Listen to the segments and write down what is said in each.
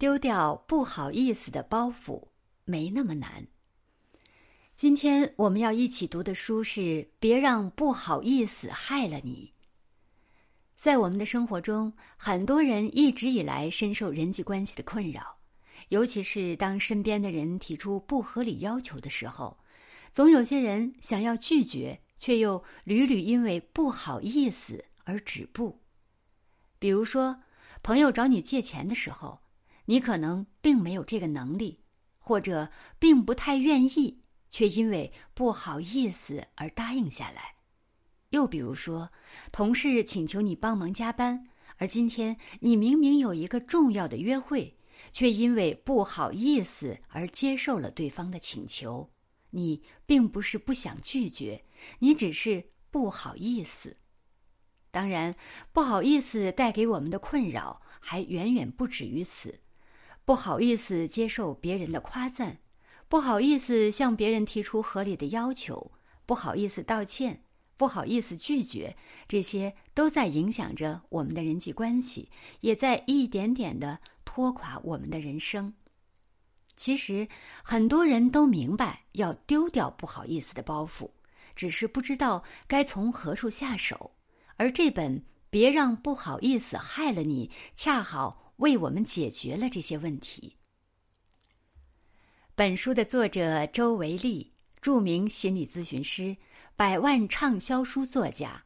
丢掉不好意思的包袱没那么难。今天我们要一起读的书是《别让不好意思害了你》。在我们的生活中，很多人一直以来深受人际关系的困扰，尤其是当身边的人提出不合理要求的时候，总有些人想要拒绝，却又屡屡因为不好意思而止步。比如说，朋友找你借钱的时候。你可能并没有这个能力，或者并不太愿意，却因为不好意思而答应下来。又比如说，同事请求你帮忙加班，而今天你明明有一个重要的约会，却因为不好意思而接受了对方的请求。你并不是不想拒绝，你只是不好意思。当然，不好意思带给我们的困扰还远远不止于此。不好意思接受别人的夸赞，不好意思向别人提出合理的要求，不好意思道歉，不好意思拒绝，这些都在影响着我们的人际关系，也在一点点的拖垮我们的人生。其实很多人都明白要丢掉不好意思的包袱，只是不知道该从何处下手。而这本《别让不好意思害了你》，恰好。为我们解决了这些问题。本书的作者周维利，著名心理咨询师，百万畅销书作家。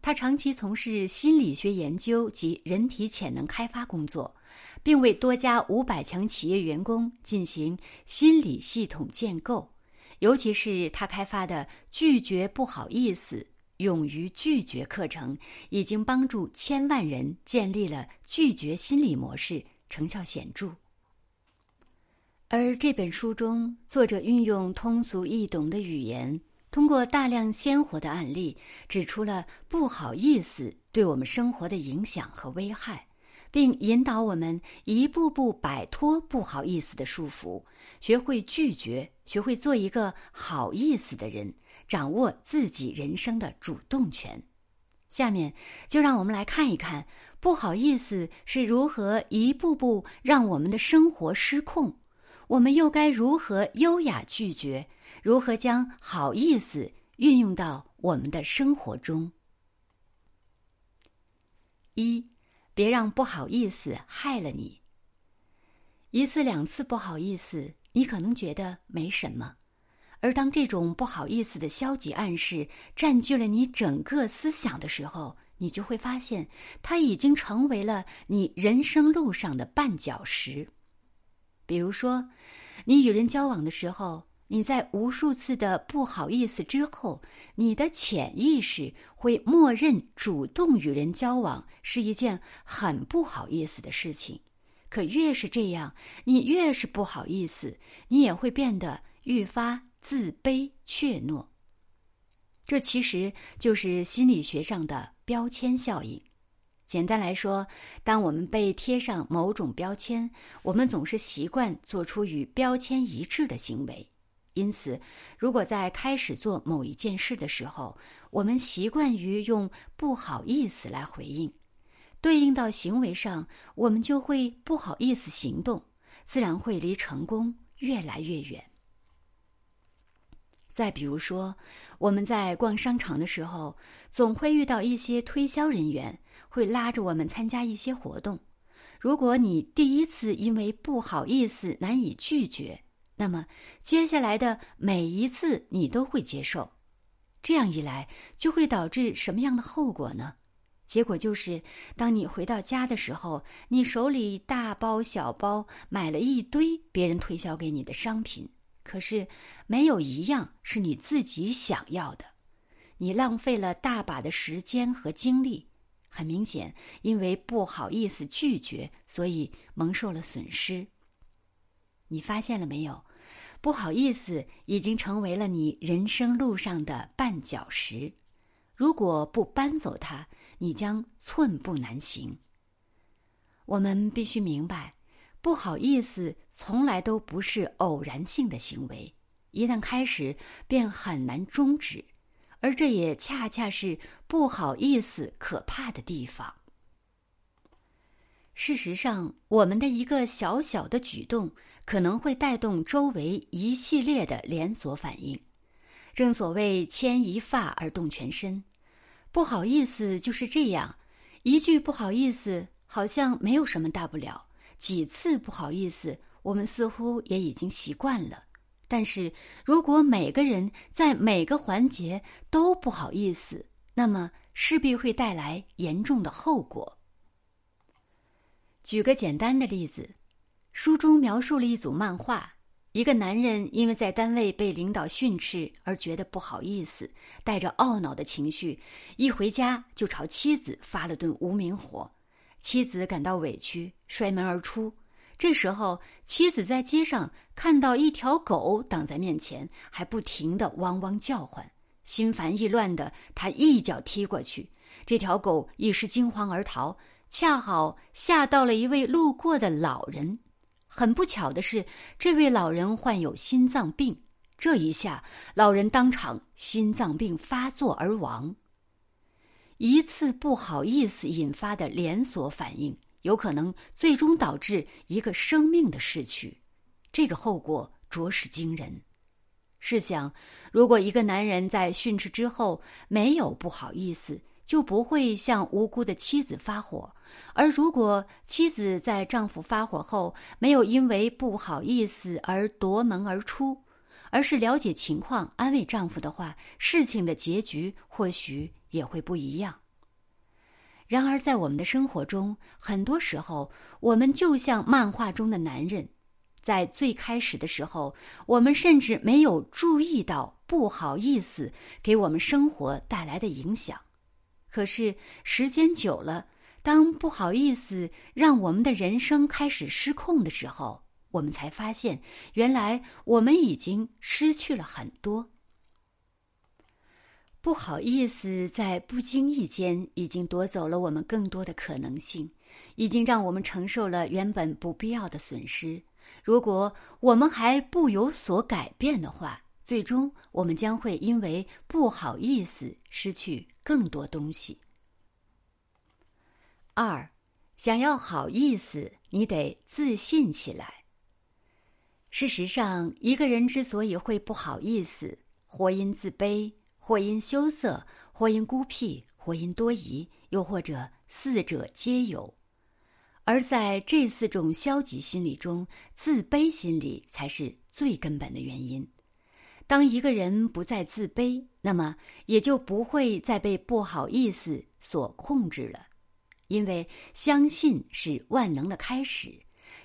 他长期从事心理学研究及人体潜能开发工作，并为多家五百强企业员工进行心理系统建构。尤其是他开发的“拒绝不好意思”。勇于拒绝课程已经帮助千万人建立了拒绝心理模式，成效显著。而这本书中，作者运用通俗易懂的语言，通过大量鲜活的案例，指出了不好意思对我们生活的影响和危害，并引导我们一步步摆脱不好意思的束缚，学会拒绝，学会做一个好意思的人。掌握自己人生的主动权。下面就让我们来看一看，不好意思是如何一步步让我们的生活失控，我们又该如何优雅拒绝？如何将好意思运用到我们的生活中？一，别让不好意思害了你。一次两次不好意思，你可能觉得没什么。而当这种不好意思的消极暗示占据了你整个思想的时候，你就会发现，它已经成为了你人生路上的绊脚石。比如说，你与人交往的时候，你在无数次的不好意思之后，你的潜意识会默认主动与人交往是一件很不好意思的事情。可越是这样，你越是不好意思，你也会变得愈发。自卑怯懦，这其实就是心理学上的标签效应。简单来说，当我们被贴上某种标签，我们总是习惯做出与标签一致的行为。因此，如果在开始做某一件事的时候，我们习惯于用“不好意思”来回应，对应到行为上，我们就会不好意思行动，自然会离成功越来越远。再比如说，我们在逛商场的时候，总会遇到一些推销人员会拉着我们参加一些活动。如果你第一次因为不好意思难以拒绝，那么接下来的每一次你都会接受。这样一来，就会导致什么样的后果呢？结果就是，当你回到家的时候，你手里大包小包买了一堆别人推销给你的商品。可是，没有一样是你自己想要的，你浪费了大把的时间和精力。很明显，因为不好意思拒绝，所以蒙受了损失。你发现了没有？不好意思已经成为了你人生路上的绊脚石。如果不搬走它，你将寸步难行。我们必须明白。不好意思，从来都不是偶然性的行为，一旦开始便很难终止，而这也恰恰是不好意思可怕的地方。事实上，我们的一个小小的举动，可能会带动周围一系列的连锁反应。正所谓牵一发而动全身，不好意思就是这样。一句不好意思，好像没有什么大不了；几次不好意思，我们似乎也已经习惯了。但是如果每个人在每个环节都不好意思，那么势必会带来严重的后果。举个简单的例子，书中描述了一组漫画。一个男人因为在单位被领导训斥而觉得不好意思，带着懊恼的情绪，一回家就朝妻子发了顿无名火。妻子感到委屈，摔门而出。这时候，妻子在街上看到一条狗挡在面前，还不停的汪汪叫唤，心烦意乱的他一脚踢过去，这条狗一时惊慌而逃，恰好吓到了一位路过的老人。很不巧的是，这位老人患有心脏病。这一下，老人当场心脏病发作而亡。一次不好意思引发的连锁反应，有可能最终导致一个生命的逝去，这个后果着实惊人。试想，如果一个男人在训斥之后没有不好意思，就不会向无辜的妻子发火。而如果妻子在丈夫发火后没有因为不好意思而夺门而出，而是了解情况、安慰丈夫的话，事情的结局或许也会不一样。然而，在我们的生活中，很多时候我们就像漫画中的男人，在最开始的时候，我们甚至没有注意到不好意思给我们生活带来的影响。可是时间久了，当不好意思让我们的人生开始失控的时候，我们才发现，原来我们已经失去了很多。不好意思在不经意间已经夺走了我们更多的可能性，已经让我们承受了原本不必要的损失。如果我们还不有所改变的话，最终我们将会因为不好意思失去更多东西。二，想要好意思，你得自信起来。事实上，一个人之所以会不好意思，或因自卑，或因羞涩，或因孤僻，或因多疑，又或者四者皆有。而在这四种消极心理中，自卑心理才是最根本的原因。当一个人不再自卑，那么也就不会再被不好意思所控制了。因为相信是万能的开始，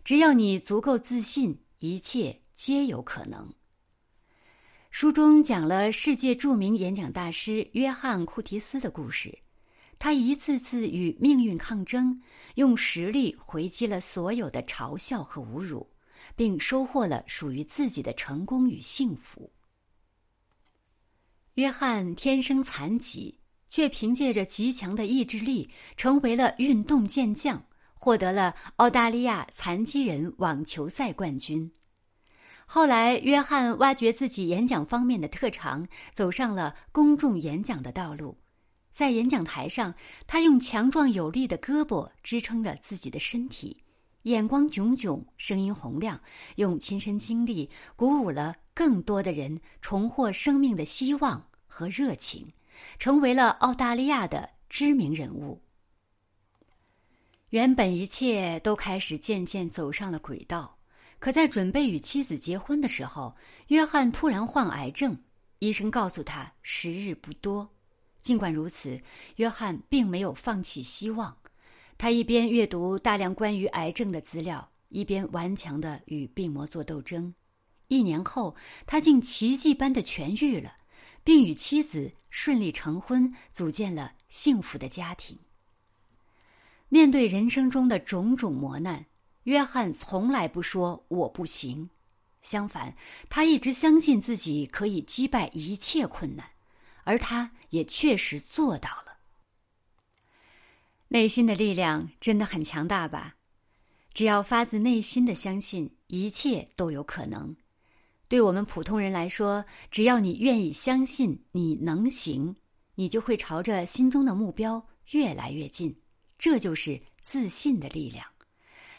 只要你足够自信，一切皆有可能。书中讲了世界著名演讲大师约翰·库提斯的故事，他一次次与命运抗争，用实力回击了所有的嘲笑和侮辱，并收获了属于自己的成功与幸福。约翰天生残疾。却凭借着极强的意志力，成为了运动健将，获得了澳大利亚残疾人网球赛冠军。后来，约翰挖掘自己演讲方面的特长，走上了公众演讲的道路。在演讲台上，他用强壮有力的胳膊支撑着自己的身体，眼光炯炯，声音洪亮，用亲身经历鼓舞了更多的人，重获生命的希望和热情。成为了澳大利亚的知名人物。原本一切都开始渐渐走上了轨道，可在准备与妻子结婚的时候，约翰突然患癌症，医生告诉他时日不多。尽管如此，约翰并没有放弃希望。他一边阅读大量关于癌症的资料，一边顽强的与病魔做斗争。一年后，他竟奇迹般的痊愈了。并与妻子顺利成婚，组建了幸福的家庭。面对人生中的种种磨难，约翰从来不说“我不行”，相反，他一直相信自己可以击败一切困难，而他也确实做到了。内心的力量真的很强大吧？只要发自内心的相信，一切都有可能。对我们普通人来说，只要你愿意相信你能行，你就会朝着心中的目标越来越近。这就是自信的力量。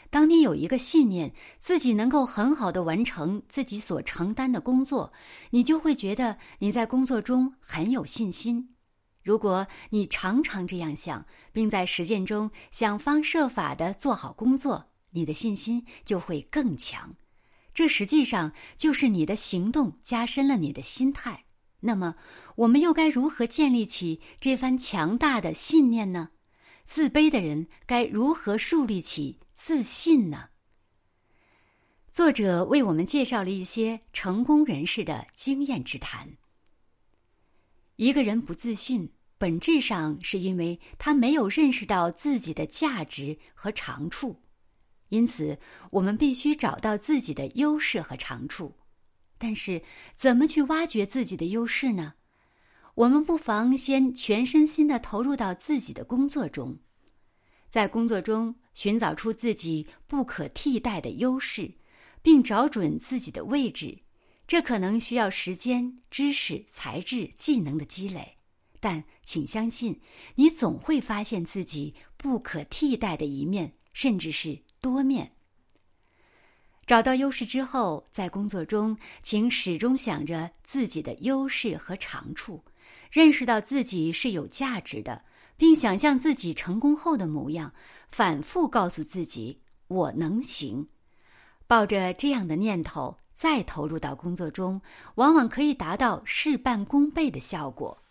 当你有一个信念，自己能够很好的完成自己所承担的工作，你就会觉得你在工作中很有信心。如果你常常这样想，并在实践中想方设法的做好工作，你的信心就会更强。这实际上就是你的行动加深了你的心态。那么，我们又该如何建立起这番强大的信念呢？自卑的人该如何树立起自信呢？作者为我们介绍了一些成功人士的经验之谈。一个人不自信，本质上是因为他没有认识到自己的价值和长处。因此，我们必须找到自己的优势和长处。但是，怎么去挖掘自己的优势呢？我们不妨先全身心的投入到自己的工作中，在工作中寻找出自己不可替代的优势，并找准自己的位置。这可能需要时间、知识、才智、技能的积累，但请相信，你总会发现自己不可替代的一面，甚至是。多面。找到优势之后，在工作中，请始终想着自己的优势和长处，认识到自己是有价值的，并想象自己成功后的模样，反复告诉自己“我能行”。抱着这样的念头，再投入到工作中，往往可以达到事半功倍的效果。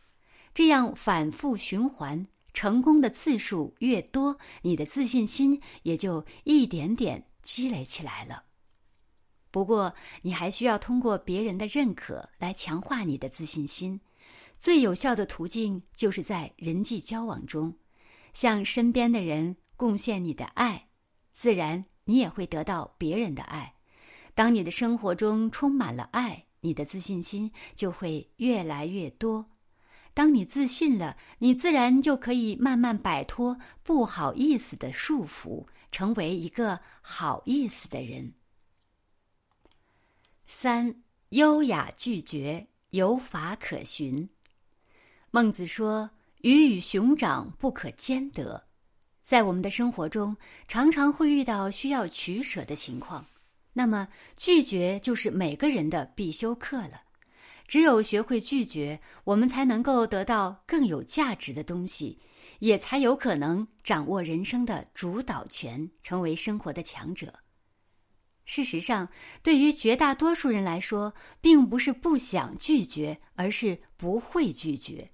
这样反复循环。成功的次数越多，你的自信心也就一点点积累起来了。不过，你还需要通过别人的认可来强化你的自信心。最有效的途径就是在人际交往中，向身边的人贡献你的爱，自然你也会得到别人的爱。当你的生活中充满了爱，你的自信心就会越来越多。当你自信了，你自然就可以慢慢摆脱不好意思的束缚，成为一个好意思的人。三，优雅拒绝，有法可循。孟子说：“鱼与熊掌不可兼得。”在我们的生活中，常常会遇到需要取舍的情况，那么拒绝就是每个人的必修课了。只有学会拒绝，我们才能够得到更有价值的东西，也才有可能掌握人生的主导权，成为生活的强者。事实上，对于绝大多数人来说，并不是不想拒绝，而是不会拒绝。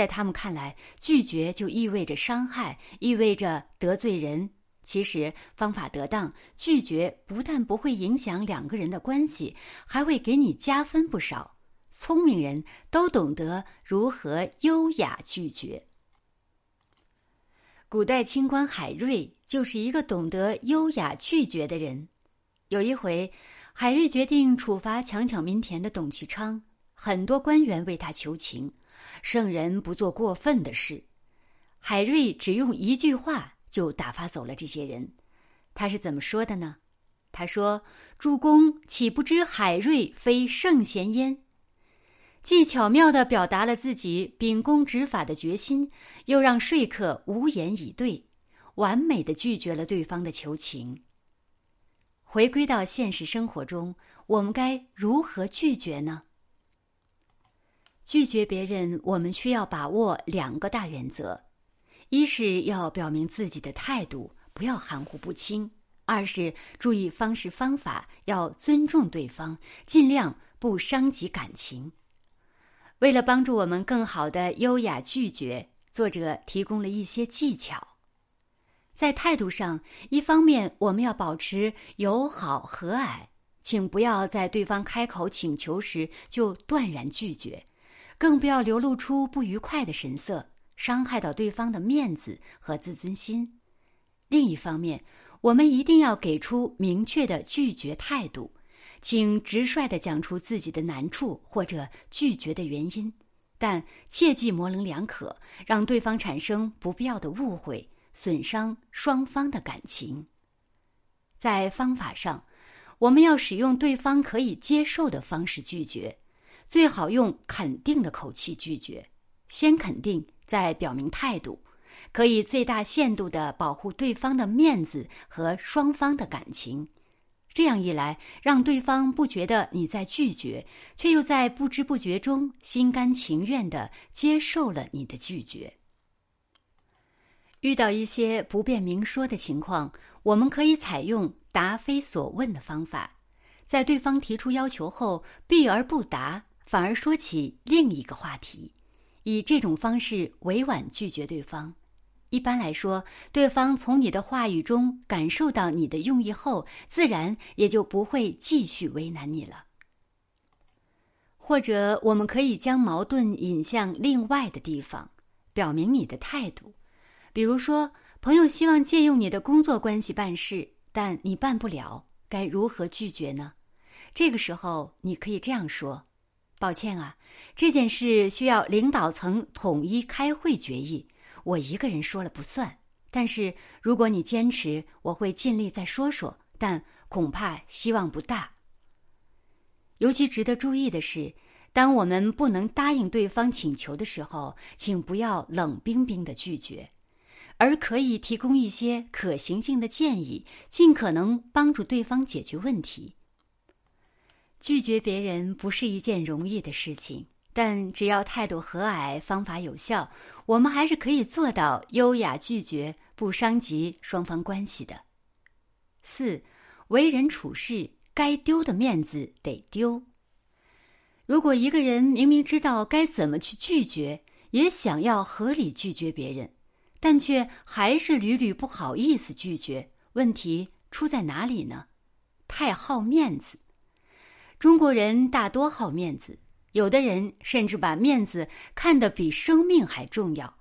在他们看来，拒绝就意味着伤害，意味着得罪人。其实，方法得当，拒绝不但不会影响两个人的关系，还会给你加分不少。聪明人都懂得如何优雅拒绝。古代清官海瑞就是一个懂得优雅拒绝的人。有一回，海瑞决定处罚强抢民田的董其昌，很多官员为他求情，圣人不做过分的事。海瑞只用一句话就打发走了这些人。他是怎么说的呢？他说：“主公岂不知海瑞非圣贤焉？”既巧妙地表达了自己秉公执法的决心，又让说客无言以对，完美的拒绝了对方的求情。回归到现实生活中，我们该如何拒绝呢？拒绝别人，我们需要把握两个大原则：一是要表明自己的态度，不要含糊不清；二是注意方式方法，要尊重对方，尽量不伤及感情。为了帮助我们更好的优雅拒绝，作者提供了一些技巧。在态度上，一方面我们要保持友好和蔼，请不要在对方开口请求时就断然拒绝，更不要流露出不愉快的神色，伤害到对方的面子和自尊心。另一方面，我们一定要给出明确的拒绝态度。请直率地讲出自己的难处或者拒绝的原因，但切忌模棱两可，让对方产生不必要的误会，损伤双方的感情。在方法上，我们要使用对方可以接受的方式拒绝，最好用肯定的口气拒绝，先肯定再表明态度，可以最大限度的保护对方的面子和双方的感情。这样一来，让对方不觉得你在拒绝，却又在不知不觉中心甘情愿的接受了你的拒绝。遇到一些不便明说的情况，我们可以采用答非所问的方法，在对方提出要求后避而不答，反而说起另一个话题，以这种方式委婉拒绝对方。一般来说，对方从你的话语中感受到你的用意后，自然也就不会继续为难你了。或者，我们可以将矛盾引向另外的地方，表明你的态度。比如说，朋友希望借用你的工作关系办事，但你办不了，该如何拒绝呢？这个时候，你可以这样说：“抱歉啊，这件事需要领导层统一开会决议。”我一个人说了不算，但是如果你坚持，我会尽力再说说，但恐怕希望不大。尤其值得注意的是，当我们不能答应对方请求的时候，请不要冷冰冰的拒绝，而可以提供一些可行性的建议，尽可能帮助对方解决问题。拒绝别人不是一件容易的事情。但只要态度和蔼，方法有效，我们还是可以做到优雅拒绝，不伤及双方关系的。四，为人处事，该丢的面子得丢。如果一个人明明知道该怎么去拒绝，也想要合理拒绝别人，但却还是屡屡不好意思拒绝，问题出在哪里呢？太好面子。中国人大多好面子。有的人甚至把面子看得比生命还重要，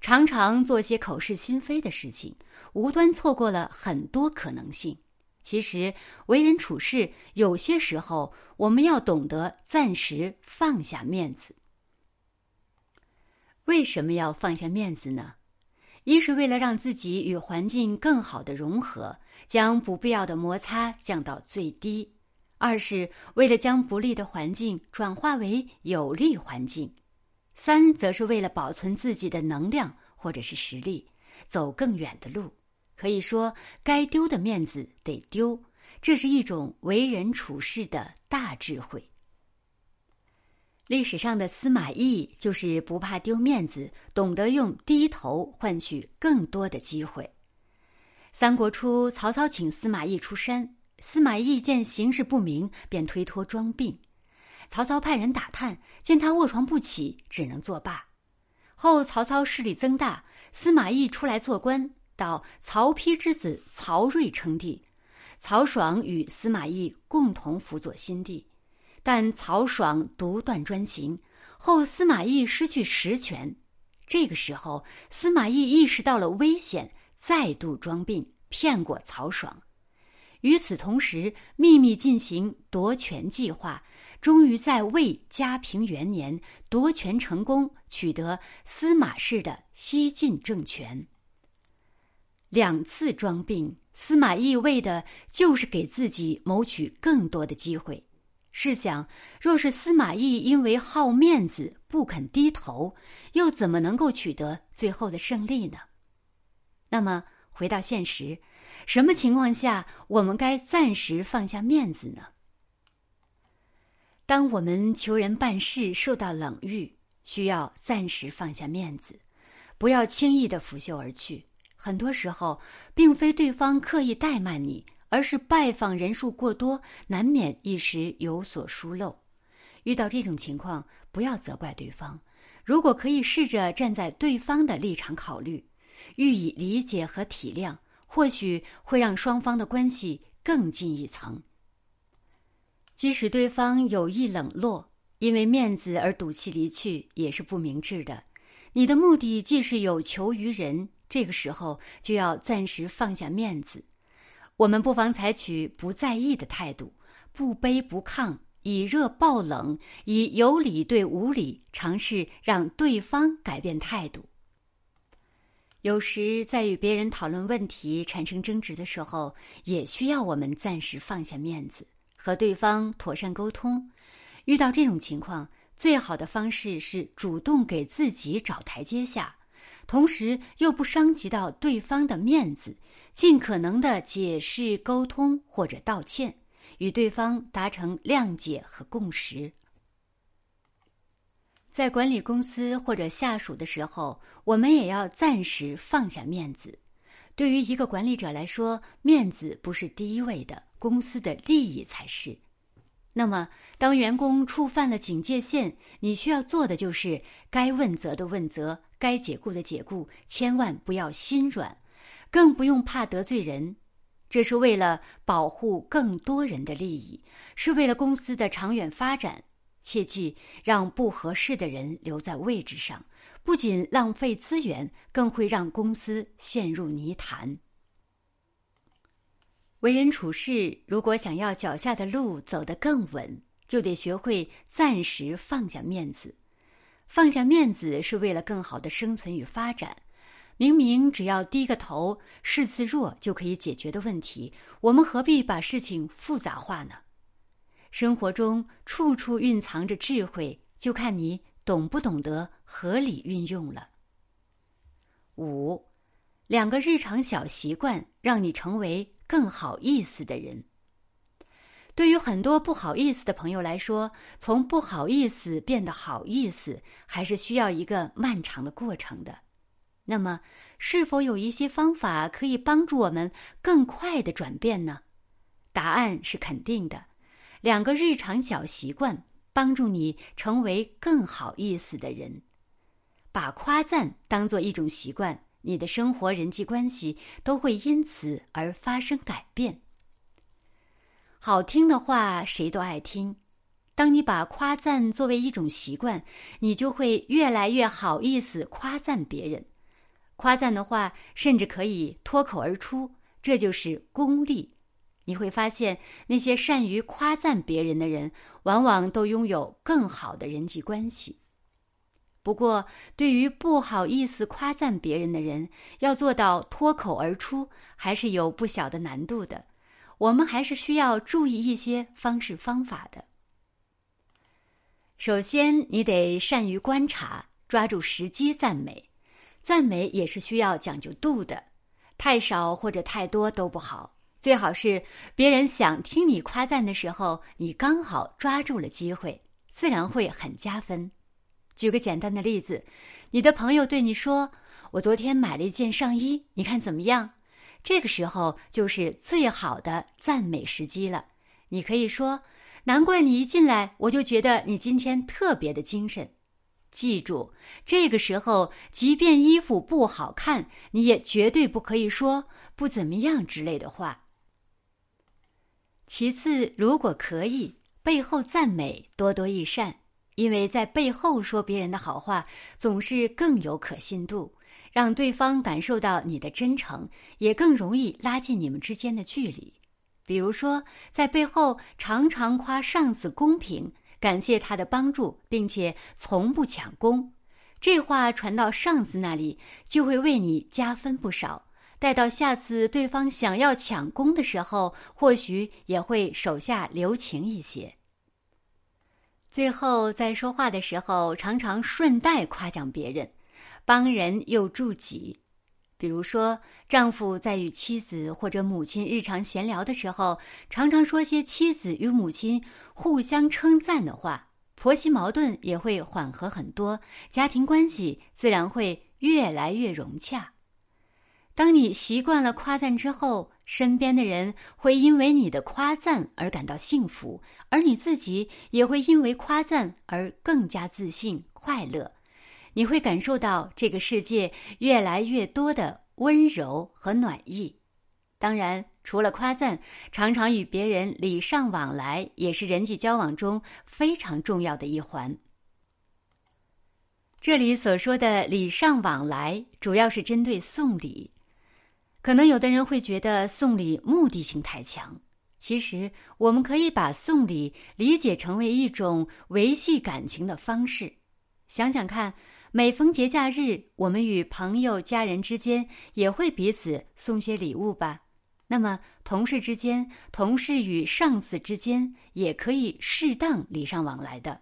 常常做些口是心非的事情，无端错过了很多可能性。其实，为人处事有些时候，我们要懂得暂时放下面子。为什么要放下面子呢？一是为了让自己与环境更好的融合，将不必要的摩擦降到最低。二是为了将不利的环境转化为有利环境，三则是为了保存自己的能量或者是实力，走更远的路。可以说，该丢的面子得丢，这是一种为人处事的大智慧。历史上的司马懿就是不怕丢面子，懂得用低头换取更多的机会。三国初，曹操请司马懿出山。司马懿见形势不明，便推脱装病。曹操派人打探，见他卧床不起，只能作罢。后曹操势力增大，司马懿出来做官，到曹丕之子曹睿称帝。曹爽与司马懿共同辅佐新帝，但曹爽独断专行，后司马懿失去实权。这个时候，司马懿意识到了危险，再度装病，骗过曹爽。与此同时，秘密进行夺权计划，终于在魏嘉平元年夺权成功，取得司马氏的西晋政权。两次装病，司马懿为的就是给自己谋取更多的机会。试想，若是司马懿因为好面子不肯低头，又怎么能够取得最后的胜利呢？那么，回到现实。什么情况下我们该暂时放下面子呢？当我们求人办事受到冷遇，需要暂时放下面子，不要轻易的拂袖而去。很多时候，并非对方刻意怠慢你，而是拜访人数过多，难免一时有所疏漏。遇到这种情况，不要责怪对方。如果可以试着站在对方的立场考虑，予以理解和体谅。或许会让双方的关系更进一层。即使对方有意冷落，因为面子而赌气离去，也是不明智的。你的目的既是有求于人，这个时候就要暂时放下面子。我们不妨采取不在意的态度，不卑不亢，以热报冷，以有理对无理，尝试让对方改变态度。有时在与别人讨论问题、产生争执的时候，也需要我们暂时放下面子，和对方妥善沟通。遇到这种情况，最好的方式是主动给自己找台阶下，同时又不伤及到对方的面子，尽可能的解释、沟通或者道歉，与对方达成谅解和共识。在管理公司或者下属的时候，我们也要暂时放下面子。对于一个管理者来说，面子不是第一位的，公司的利益才是。那么，当员工触犯了警戒线，你需要做的就是该问责的问责，该解雇的解雇，千万不要心软，更不用怕得罪人。这是为了保护更多人的利益，是为了公司的长远发展。切记，让不合适的人留在位置上，不仅浪费资源，更会让公司陷入泥潭。为人处事，如果想要脚下的路走得更稳，就得学会暂时放下面子。放下面子是为了更好的生存与发展。明明只要低个头、示次弱就可以解决的问题，我们何必把事情复杂化呢？生活中处处蕴藏着智慧，就看你懂不懂得合理运用了。五，两个日常小习惯，让你成为更好意思的人。对于很多不好意思的朋友来说，从不好意思变得好意思，还是需要一个漫长的过程的。那么，是否有一些方法可以帮助我们更快的转变呢？答案是肯定的。两个日常小习惯帮助你成为更好意思的人。把夸赞当做一种习惯，你的生活人际关系都会因此而发生改变。好听的话谁都爱听，当你把夸赞作为一种习惯，你就会越来越好意思夸赞别人。夸赞的话甚至可以脱口而出，这就是功力。你会发现，那些善于夸赞别人的人，往往都拥有更好的人际关系。不过，对于不好意思夸赞别人的人，要做到脱口而出，还是有不小的难度的。我们还是需要注意一些方式方法的。首先，你得善于观察，抓住时机赞美。赞美也是需要讲究度的，太少或者太多都不好。最好是别人想听你夸赞的时候，你刚好抓住了机会，自然会很加分。举个简单的例子，你的朋友对你说：“我昨天买了一件上衣，你看怎么样？”这个时候就是最好的赞美时机了。你可以说：“难怪你一进来我就觉得你今天特别的精神。”记住，这个时候即便衣服不好看，你也绝对不可以说“不怎么样”之类的话。其次，如果可以，背后赞美多多益善，因为在背后说别人的好话，总是更有可信度，让对方感受到你的真诚，也更容易拉近你们之间的距离。比如说，在背后常常夸上司公平，感谢他的帮助，并且从不抢功，这话传到上司那里，就会为你加分不少。待到下次对方想要抢功的时候，或许也会手下留情一些。最后，在说话的时候，常常顺带夸奖别人，帮人又助己。比如说，丈夫在与妻子或者母亲日常闲聊的时候，常常说些妻子与母亲互相称赞的话，婆媳矛盾也会缓和很多，家庭关系自然会越来越融洽。当你习惯了夸赞之后，身边的人会因为你的夸赞而感到幸福，而你自己也会因为夸赞而更加自信、快乐。你会感受到这个世界越来越多的温柔和暖意。当然，除了夸赞，常常与别人礼尚往来也是人际交往中非常重要的一环。这里所说的礼尚往来，主要是针对送礼。可能有的人会觉得送礼目的性太强，其实我们可以把送礼理解成为一种维系感情的方式。想想看，每逢节假日，我们与朋友、家人之间也会彼此送些礼物吧。那么，同事之间、同事与上司之间也可以适当礼尚往来的。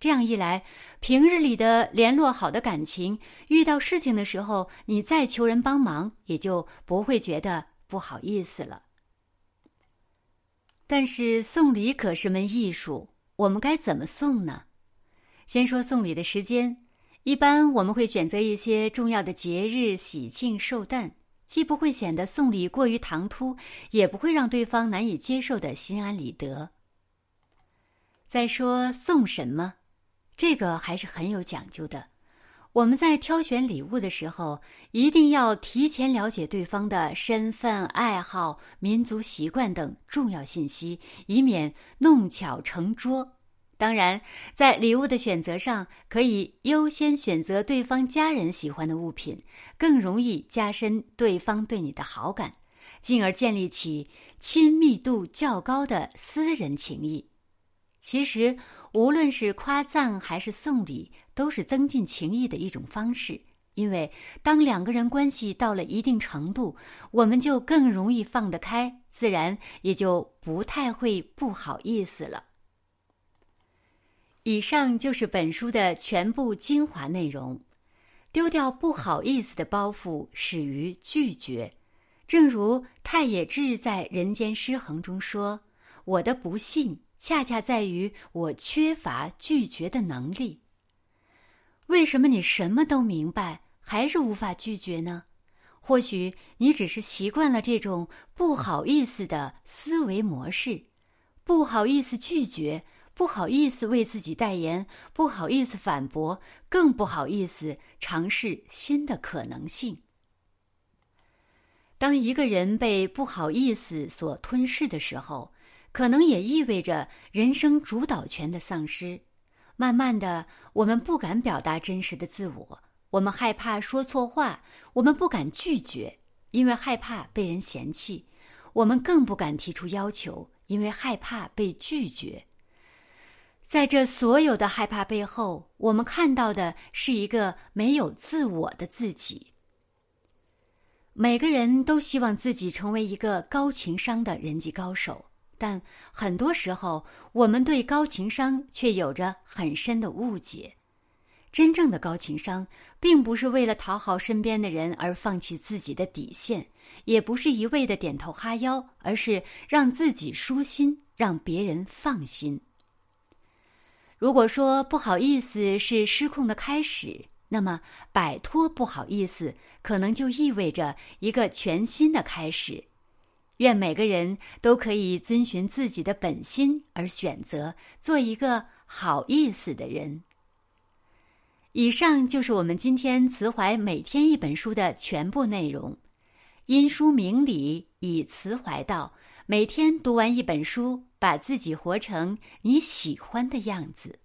这样一来，平日里的联络好的感情，遇到事情的时候，你再求人帮忙，也就不会觉得不好意思了。但是送礼可是门艺术，我们该怎么送呢？先说送礼的时间，一般我们会选择一些重要的节日、喜庆、寿诞，既不会显得送礼过于唐突，也不会让对方难以接受的心安理得。再说送什么？这个还是很有讲究的。我们在挑选礼物的时候，一定要提前了解对方的身份、爱好、民族习惯等重要信息，以免弄巧成拙。当然，在礼物的选择上，可以优先选择对方家人喜欢的物品，更容易加深对方对你的好感，进而建立起亲密度较高的私人情谊。其实，无论是夸赞还是送礼，都是增进情谊的一种方式。因为当两个人关系到了一定程度，我们就更容易放得开，自然也就不太会不好意思了。以上就是本书的全部精华内容。丢掉不好意思的包袱，始于拒绝。正如太野智在《人间失衡》中说：“我的不幸。”恰恰在于我缺乏拒绝的能力。为什么你什么都明白，还是无法拒绝呢？或许你只是习惯了这种不好意思的思维模式，不好意思拒绝，不好意思为自己代言，不好意思反驳，更不好意思尝试新的可能性。当一个人被不好意思所吞噬的时候，可能也意味着人生主导权的丧失。慢慢的，我们不敢表达真实的自我，我们害怕说错话，我们不敢拒绝，因为害怕被人嫌弃；我们更不敢提出要求，因为害怕被拒绝。在这所有的害怕背后，我们看到的是一个没有自我的自己。每个人都希望自己成为一个高情商的人际高手。但很多时候，我们对高情商却有着很深的误解。真正的高情商，并不是为了讨好身边的人而放弃自己的底线，也不是一味的点头哈腰，而是让自己舒心，让别人放心。如果说不好意思是失控的开始，那么摆脱不好意思，可能就意味着一个全新的开始。愿每个人都可以遵循自己的本心而选择做一个好意思的人。以上就是我们今天慈怀每天一本书的全部内容。因书明理，以慈怀道。每天读完一本书，把自己活成你喜欢的样子。